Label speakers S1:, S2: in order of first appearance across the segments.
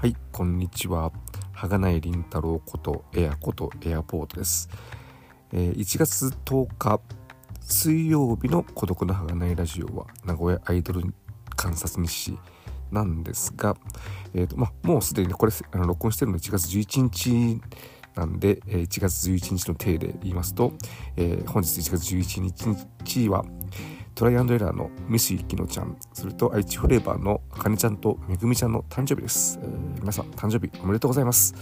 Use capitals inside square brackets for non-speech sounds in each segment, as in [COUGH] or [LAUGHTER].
S1: はいこんにちは。ない凛太郎ことエアことエアポートです、えー、1月10日水曜日の孤独のないラジオは名古屋アイドル観察日誌なんですが、えーとま、もうすでに、ね、これあの録音してるの1月11日なんで、えー、1月11日の体で言いますと、えー、本日1月11日はトライアンドエラーのミスユキノちゃん、それと愛知フレーバーのあかねちゃんとめぐみちゃんの誕生日です。えー、皆さん、誕生日おめでとうございます。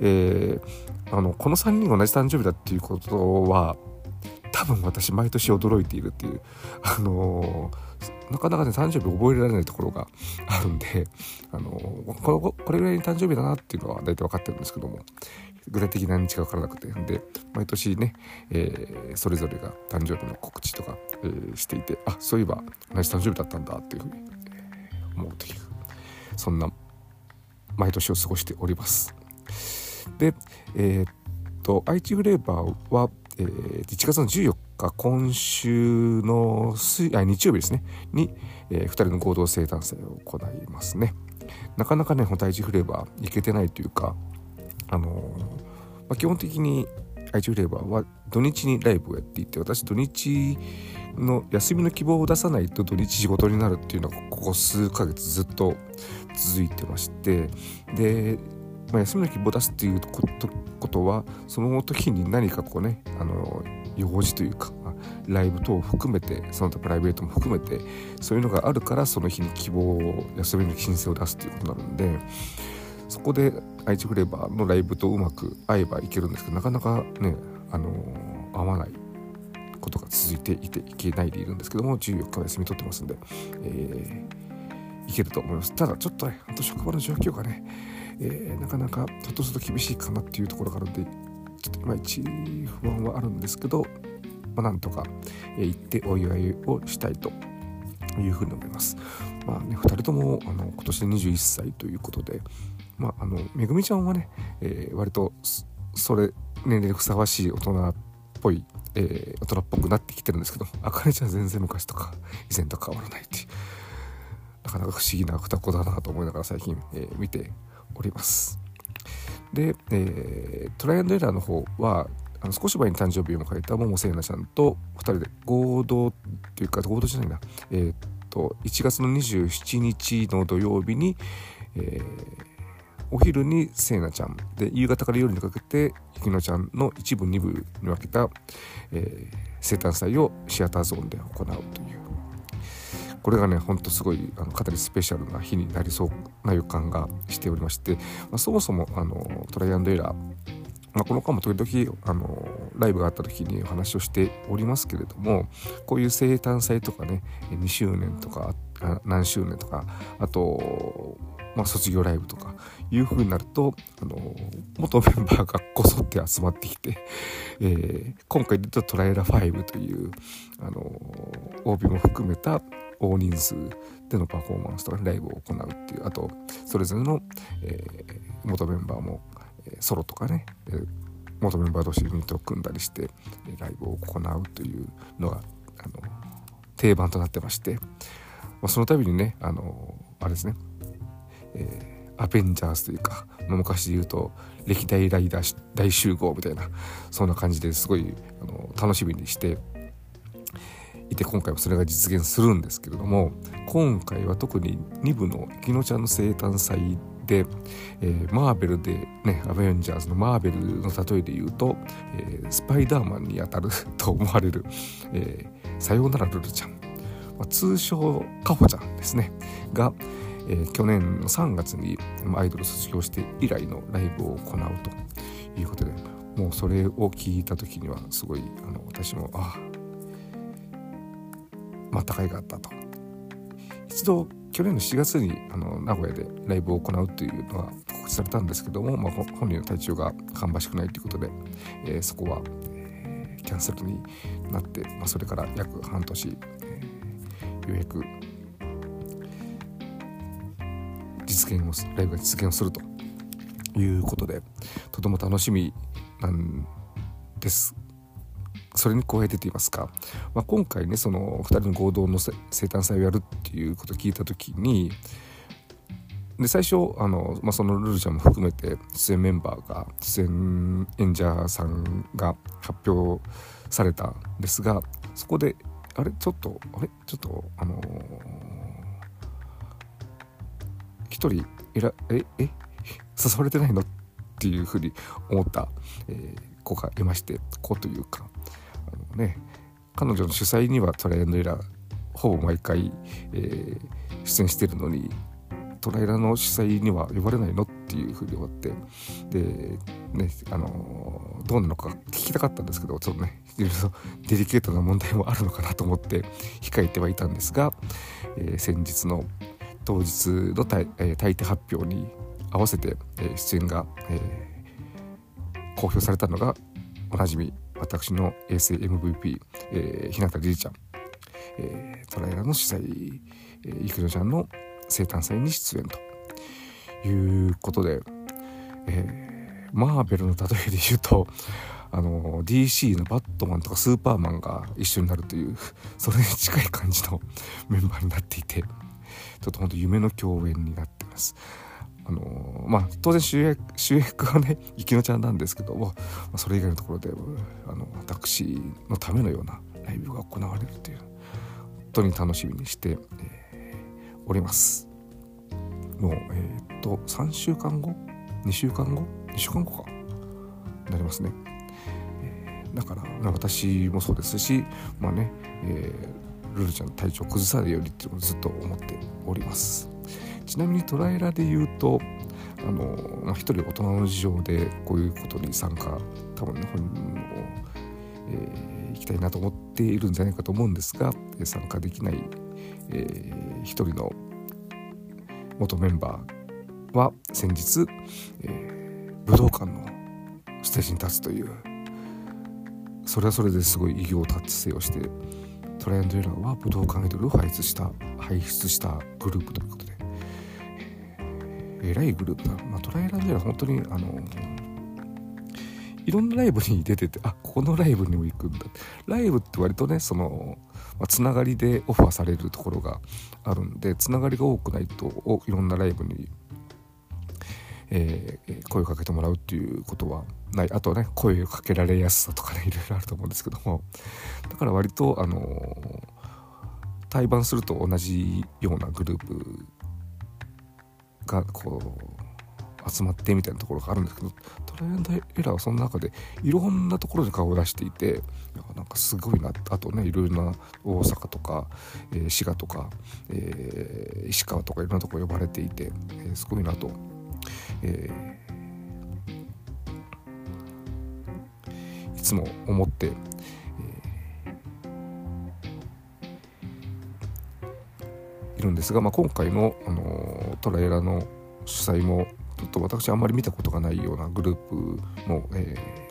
S1: えー、あの、この3人が同じ誕生日だっていうことは、多分私毎年驚いているっていう、あのー、なかなかね、誕生日覚えられないところが [LAUGHS] あるんで、あのー、このこれぐらいに誕生日だなっていうのは大体分かってるんですけども、具体的な日が分からなくて、で、毎年ね、えー、それぞれが誕生日の告知とか、えー、していて、あ、そういえば同じ誕生日だったんだっていうふうに、思うという、そんな毎年を過ごしております。で、えー、っと、愛知フレーバーは、えー、1月の14日、今週の水あ日曜日ですね、に、えー、2人の合同生誕祭を行いますね。なかなかね、本当愛知フレーバー行けてないというか、あの、まあ、基本的に愛知フレーバーは土日にライブをやっていて、私土日の休みの希望を出さないと土日仕事になるっていうのがここ数ヶ月ずっと続いてまして、で、まあ、休みの希望を出すっていうことはその時に何かこうねあの用事というかライブ等を含めてその他プライベートも含めてそういうのがあるからその日に希望を休みの申請を出すということになるんでそこで愛知フレーバーのライブとうまく合えばいけるんですけどなかなかねあの合わないことが続いていていけないでいるんですけども14日は休み取ってますんで、えー、いけると思いますただちょっとねあと職場の状況がねえー、なかなかひょっとすると厳しいかなっていうところがあるんでちょっといまいち不安はあるんですけど、まあ、なんとか、えー、行ってお祝いをしたいというふうに思います。まあね、2人ともあの今年で21歳ということで、まあ、あのめぐみちゃんはね、えー、割とそれ年齢にふさわしい大人っぽい、えー、大人っぽくなってきてるんですけどあかねちゃん全然昔とか以前と変わらないっていうなかなか不思議な双子だなと思いながら最近、えー、見ております。で、えー、トライアンドエラーの方はあの少し前に誕生日を迎えた桃聖奈ちゃんと2人で合同っていうか合同じゃないな、えー、っと1月の27日の土曜日に、えー、お昼に聖奈ちゃん。で夕方から夜にかけてゆきのちゃんの一部二部に分けた、えー、生誕祭をシアターゾーンで行うという。これがねほんとすごいあのかなりスペシャルな日になりそうな予感がしておりまして、まあ、そもそもあのトライアンドエラー。まあ、この間も時々あのライブがあった時にお話をしておりますけれどもこういう生誕祭とかね2周年とか何周年とかあと、まあ、卒業ライブとかいう風になるとあの元メンバーがこぞって集まってきて、えー、今回で言うとトライラ5というあの OB も含めた大人数でのパフォーマンスとかライブを行うっていうあとそれぞれの、えー、元メンバーも、え、ソロとかね、え、元メンバー同士ユニットを組んだりしてライブを行うというのがあの定番となってまして、まあ、その度にねあのあれですね、えー、アベンジャーズというか、昔で言うと歴代ライダー大集合みたいなそんな感じですごいあの楽しみにしていて今回はそれが実現するんですけれども今回は特に2部のきのちゃんの生誕祭で、えー、マーベルでねアベンジャーズのマーベルの例えで言うと、えー、スパイダーマンにあたると思われる、えー、さようならルルちゃん、まあ、通称カホちゃんですね。が、えー、去年の3月にアイドル卒業して以来のライブを行うということでもうそれを聞いた時にはすごいあの私もああまあ、高いがあったと。一度去年の7月にあの名古屋でライブを行うというのが告知されたんですけども、まあ、本人の体調が芳しくないということで、えー、そこは、えー、キャンセルになって、まあ、それから約半年、えー、ようやく実現をライブが実現をするということでとても楽しみなんです。それに加えてと言いますか、まあ、今回ねその2人の合同の生誕祭をやるっていうことを聞いた時にで最初あの、まあ、そのルルちゃんも含めて出演メンバーが出演演者さんが発表されたんですがそこであれ？ちょっとあれ？ちょっとあの一人えらええ [LAUGHS] 誘われてないの？っていうふうに思った、えー、子がいまして子というかあのね彼女の主催にはトライアンドエラーほぼ毎回、えー、出演してるのにトライラの主催には呼ばれないの？っていうふうに思ってでねあのどうなのか聞きたかったんですけどちょっとねいろいろ [LAUGHS] デリケートな問題もあるのかなと思って控えてはいたんですが、えー、先日の当日の大,、えー、大抵発表に合わせて、えー、出演が、えー、公表されたのがおなじみ私の衛星 MVP、えー、日向リリちゃん、えー、トライラの主催、えー、イクちゃんの生誕祭に出演ということで、えー、マーベルの例えで言うとあの DC のバットマンとかスーパーマンが一緒になるというそれに近い感じのメンバーになっていてちょっと本当夢の共演になってます。あのまあ当然主役主役はね [LAUGHS] き乃ちゃんなんですけども、まあ、それ以外のところであの私のためのようなライブが行われるという本当に楽しみにして、えおります。もうえー、っと3週間後？2週間後？2週間後か。なりますね、えー、だから、まあ、私もそうですしまあね、えー、ルルちゃんの体調崩さないようにっていうのをずっと思っております。ちなみにトライラで言うとあの、まあ、一人大人の事情でこういうことに参加多分ね本人も、えー、行きたいなと思っているんじゃないかと思うんですが参加できないえー、一人の元メンバーは先日、えー、武道館のステージに立つというそれはそれですごい偉業達成をしてトライアンドエラーは武道館アイドルを輩出した輩出したグループということで、えー、偉いグループだ、まあ、トライアンドエラー本当にあのいろんなライブに出ててあここのライブにも行くんだ。ライブって割とねそのまあ、つながりでオファーされるところがあるんでつながりが多くないといろんなライブに、えー、声をかけてもらうっていうことはない。あとはね声をかけられやすさとかね [LAUGHS] いろいろあると思うんですけども。だから割とあのー、対バンすると同じようなグループがこう集まってみたいなところがあるんですけどトライアンドエラーはその中でいろんなところで顔を出していてなんかすごいな。あとねいろいろな大阪とか、えー、滋賀とか、えー、石川とかいろんなとこ呼ばれていて、えー、すごいなと、えいつも思って、いるんですが、まあ、今回の、あのトラエラの主催もちょっと私あんまり見たことがないようなグループも、えー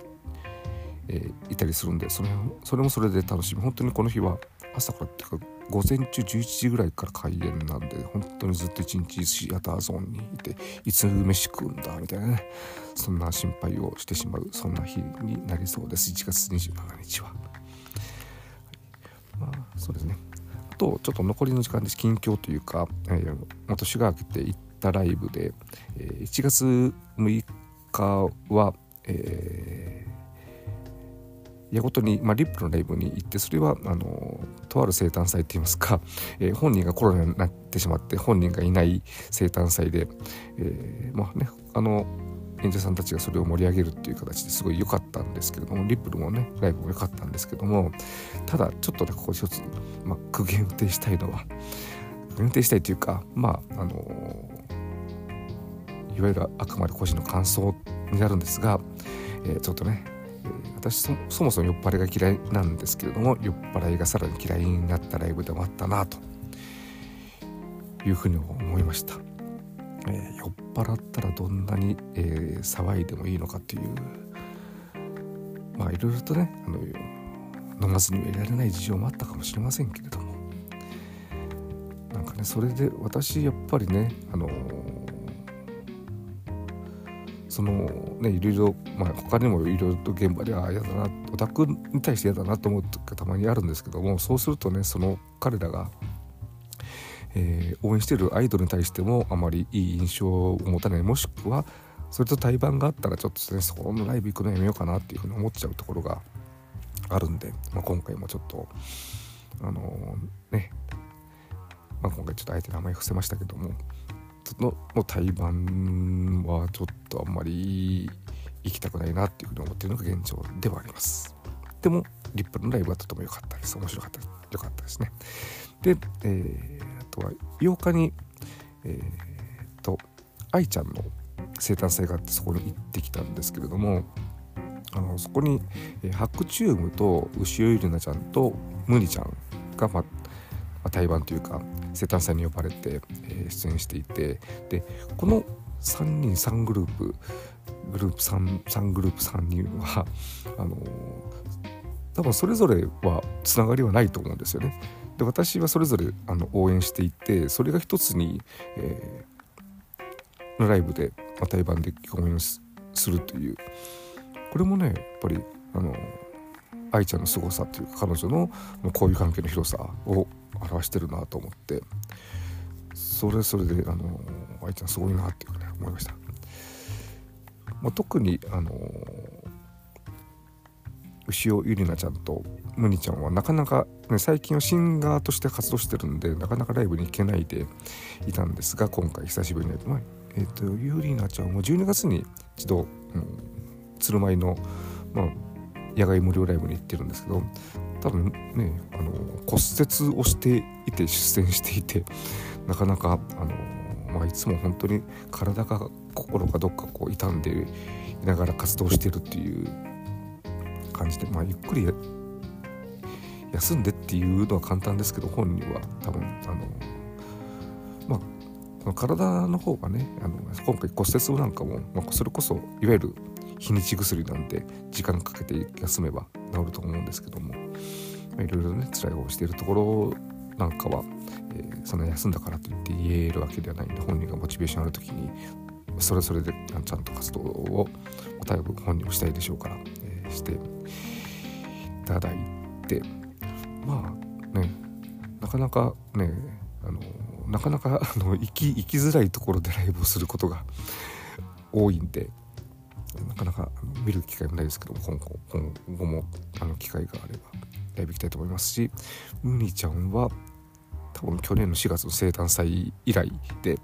S1: えー、いたりするんでそれそれもそれで楽しみ。本当にこの日は朝からっていうか午前中11時ぐらいから開演なんで本当にずっと一日シアターゾーンにいていつ飯食うんだみたいなねそんな心配をしてしまうそんな日になりそうです。1月27日は。まあそうですね。あとちょっと残りの時間です。近況というか、えー、年が明けて行ったライブで、えー、1月6日は、えー、やごとに、まあ、リップのライブに行ってそれはあのとある生誕祭っていいますか、[LAUGHS] えー、本人がコロナになってしまって本人がいない生誕祭で、えー、まあねあの演者さんたちがそれを盛り上げるっていう形ですごい良かったんですけれどもリップルもねライブも良かったんですけどもただちょっとねここ一つ、まあ、苦言を呈したいのは運転したいというかまああのいわゆるあくまで個人の感想になるんですが、えー、ちょっとね、私そもそも酔っ払いが嫌いなんですけれども酔っ払いがさらに嫌いになったライブでもあったなと。いうふうに思いました、えー、酔っ払ったらどんなに、え騒いでもいいのかという。まあいろいろとねあの飲まずにはいられない事情もあったかもしれませんけれども。なんかねそれで私やっぱりねあのそのねいろいろ、まあ、他にもいろいろと現場では嫌だなオタクに対して嫌だなと思う時がたまにあるんですけどもそうするとねその彼らが、えー、応援してるアイドルに対してもあまりいい印象を持たない。もしくはそれと対バンがあったらちょっとねそこのライブ行くのやめようかなっていうふうに思っちゃうところがあるんで、まあ、今回もちょっとあのー、ね、まあ、今回ちょっとあえて名前伏せましたけどものの対バンはちょっとあんまり行きたくないなっていうふうに思ってるのが現状ではあります。でもリップのライブはとても良かったです。面白かった良かったですね。で、えー、あとは8日にえー、と愛ちゃんの生誕祭があってそこに行ってきたんですけれどもあのそこに、えー、ハクチュームと牛尾ゆりなちゃんとムニちゃんが、まあ、対バンというか生誕祭に呼ばれて、えー、出演していてでこの3人3グループグループ 3, 3グループ3人はあの、多分それぞれはつながりはないと思うんですよね。で私はそれぞれあの応援していてそれが一つに、えー、ライブで、対バンで共演するというこれもねやっぱりあの愛ちゃんの凄さというか彼女の交友関係の広さを表してるなと思ってそれそれであの愛ちゃんすごいなっていうふうに思いました。まあ、特にあの牛尾ゆりなちゃんとむにちゃんはなかなか、ね、最近はシンガーとして活動してるんでなかなかライブに行けないでいたんですが今回久しぶりに、まあえーと、ゆりなちゃんも12月に一度、うん、鶴舞の、まあ、野外無料ライブに行ってるんですけど多分ねあの骨折をしていて出演していてなかなかあの、まあ、いつも本当に体が心がどっかこう傷んでいながら活動してるっていう感じで、まあ、ゆっくり休んでっていうのは簡単ですけど本人は多分あのまあ体の方がねあの今回骨折なんかも、まあ、それこそいわゆる日にち薬なんで時間かけて休めば治ると思うんですけども、まあ、いろいろね辛い思いしているところなんかは、えー、そんな休んだからといって言えるわけではないんで本人がモチベーションある時にそれぞれでちゃんと活動を多分本人もしたいでしょうから、えー、していただいてまあねなかなかねあのなかなかあの生き生きづらいところでライブをすることが [LAUGHS] 多いんでなかなか見る機会もないですけども今後今後もあの機会があればライブ行きたいと思いますしムニちゃんは多分去年の4月の生誕祭以来で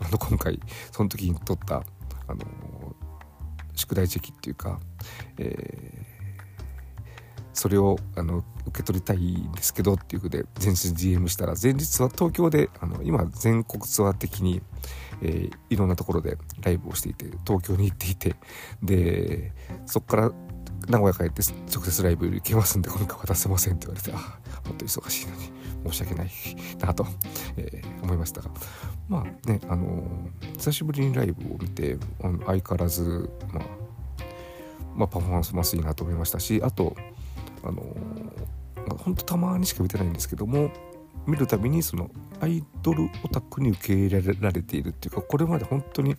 S1: あの今回その時に撮ったあの宿題チェキっていうか、えーそれをあの受け取りたいんですけどっていうふうで前日 GM したら前日は東京であの今全国ツアー的に、えー、いろんなところでライブをしていて東京に行っていてでそこから名古屋帰って直接ライブ行けますんで今回渡せませんって言われてあもっと忙しいのに。申し訳ないなと、えー、思いましたが。まあねあのー、久しぶりにライブを見て相変わらずまあまあ、パフォーマンスもいいなと思いましたしあとあのほんとたまにしか見てないんですけども見るたびにそのアイドルオタクに受け入れられているっていうかこれまで本当に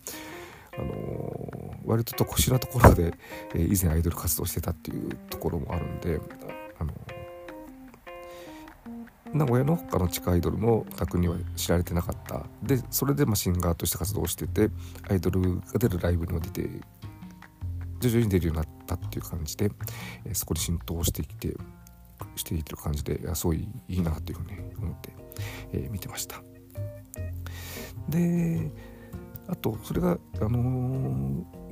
S1: あの割ととこしなところで、えー、以前アイドル活動してたっていうところもあるんで名古屋の他の地下アイドルのオタクには知られてなかった。でそれでまシンガーとして活動しててアイドルが出るライブにも出て徐々に出るようになったっていう感じで、え、そこに浸透してきてしていってる感じでいすごいいいなというふうに思って、えー、見てました。であとそれが、あの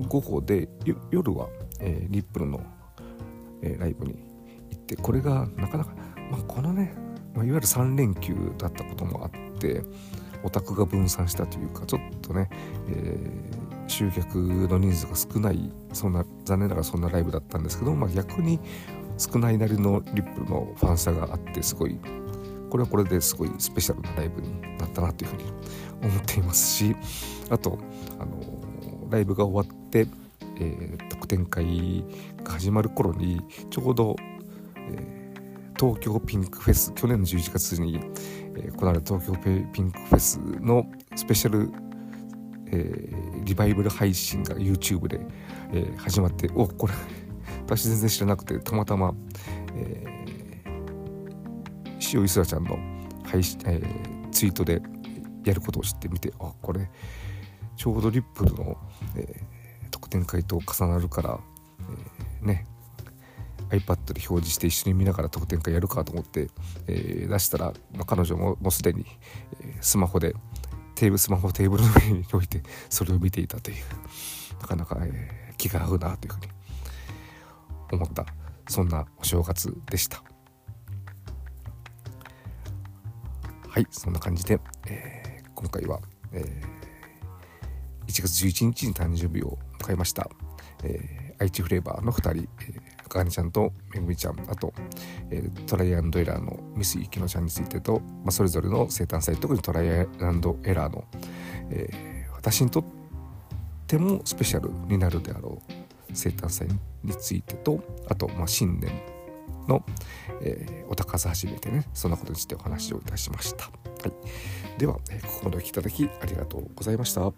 S1: ー、午後で夜は、えー、リップルの、え、ライブに行ってこれがなかなか、まあ、このね、まあ、いわゆる3連休だったこともあってオタクが分散したというかちょっとね、えー、集客の人数が少ないそんな残念ながらそんなライブだったんですけど、まあ、逆に少ないなりのリップのファン差があってすごいこれはこれですごいスペシャルなライブになったなというふうに思っていますしあとあのライブが終わって、えー、特典会が始まる頃にちょうど、えー、東京ピンクフェス去年の11月に、えー、行われた東京ピンクフェスのスペシャルえー、リバイバル配信が YouTube で、えー、始まっておこれ [LAUGHS] 私全然知らなくてたまたま、えー、塩いすらちゃんの配信、えー、ツイートでやることを知ってみてあこれちょうどリップルの、えー、特典会と重なるから、iPad で表示して一緒に見ながら特典会やるかと思って、えー、出したら、まあ、彼女ももうすでに、えー、スマホでテーブルスマホテーブルの上に置いてそれを見ていたというなかなか、えー、気が合うなというふうに思ったそんなお正月でした。はいそんな感じで、えー、今回は、えー、1月11日に誕生日を迎えました、えー、愛知フレーバーの2人、えーかねちゃんとめぐみちゃんあと、えー、トライアンドエラーのミスゆきのちゃんについてと、まあ、それぞれの生誕祭特にトライアンドエラーの、えー、私にとってもスペシャルになるであろう生誕祭についてとあと、まあ、新年の、えー、お高さ始めてねそんなことについてお話をいたしました。はい、では、ここまでお聴きいただきありがとうございました。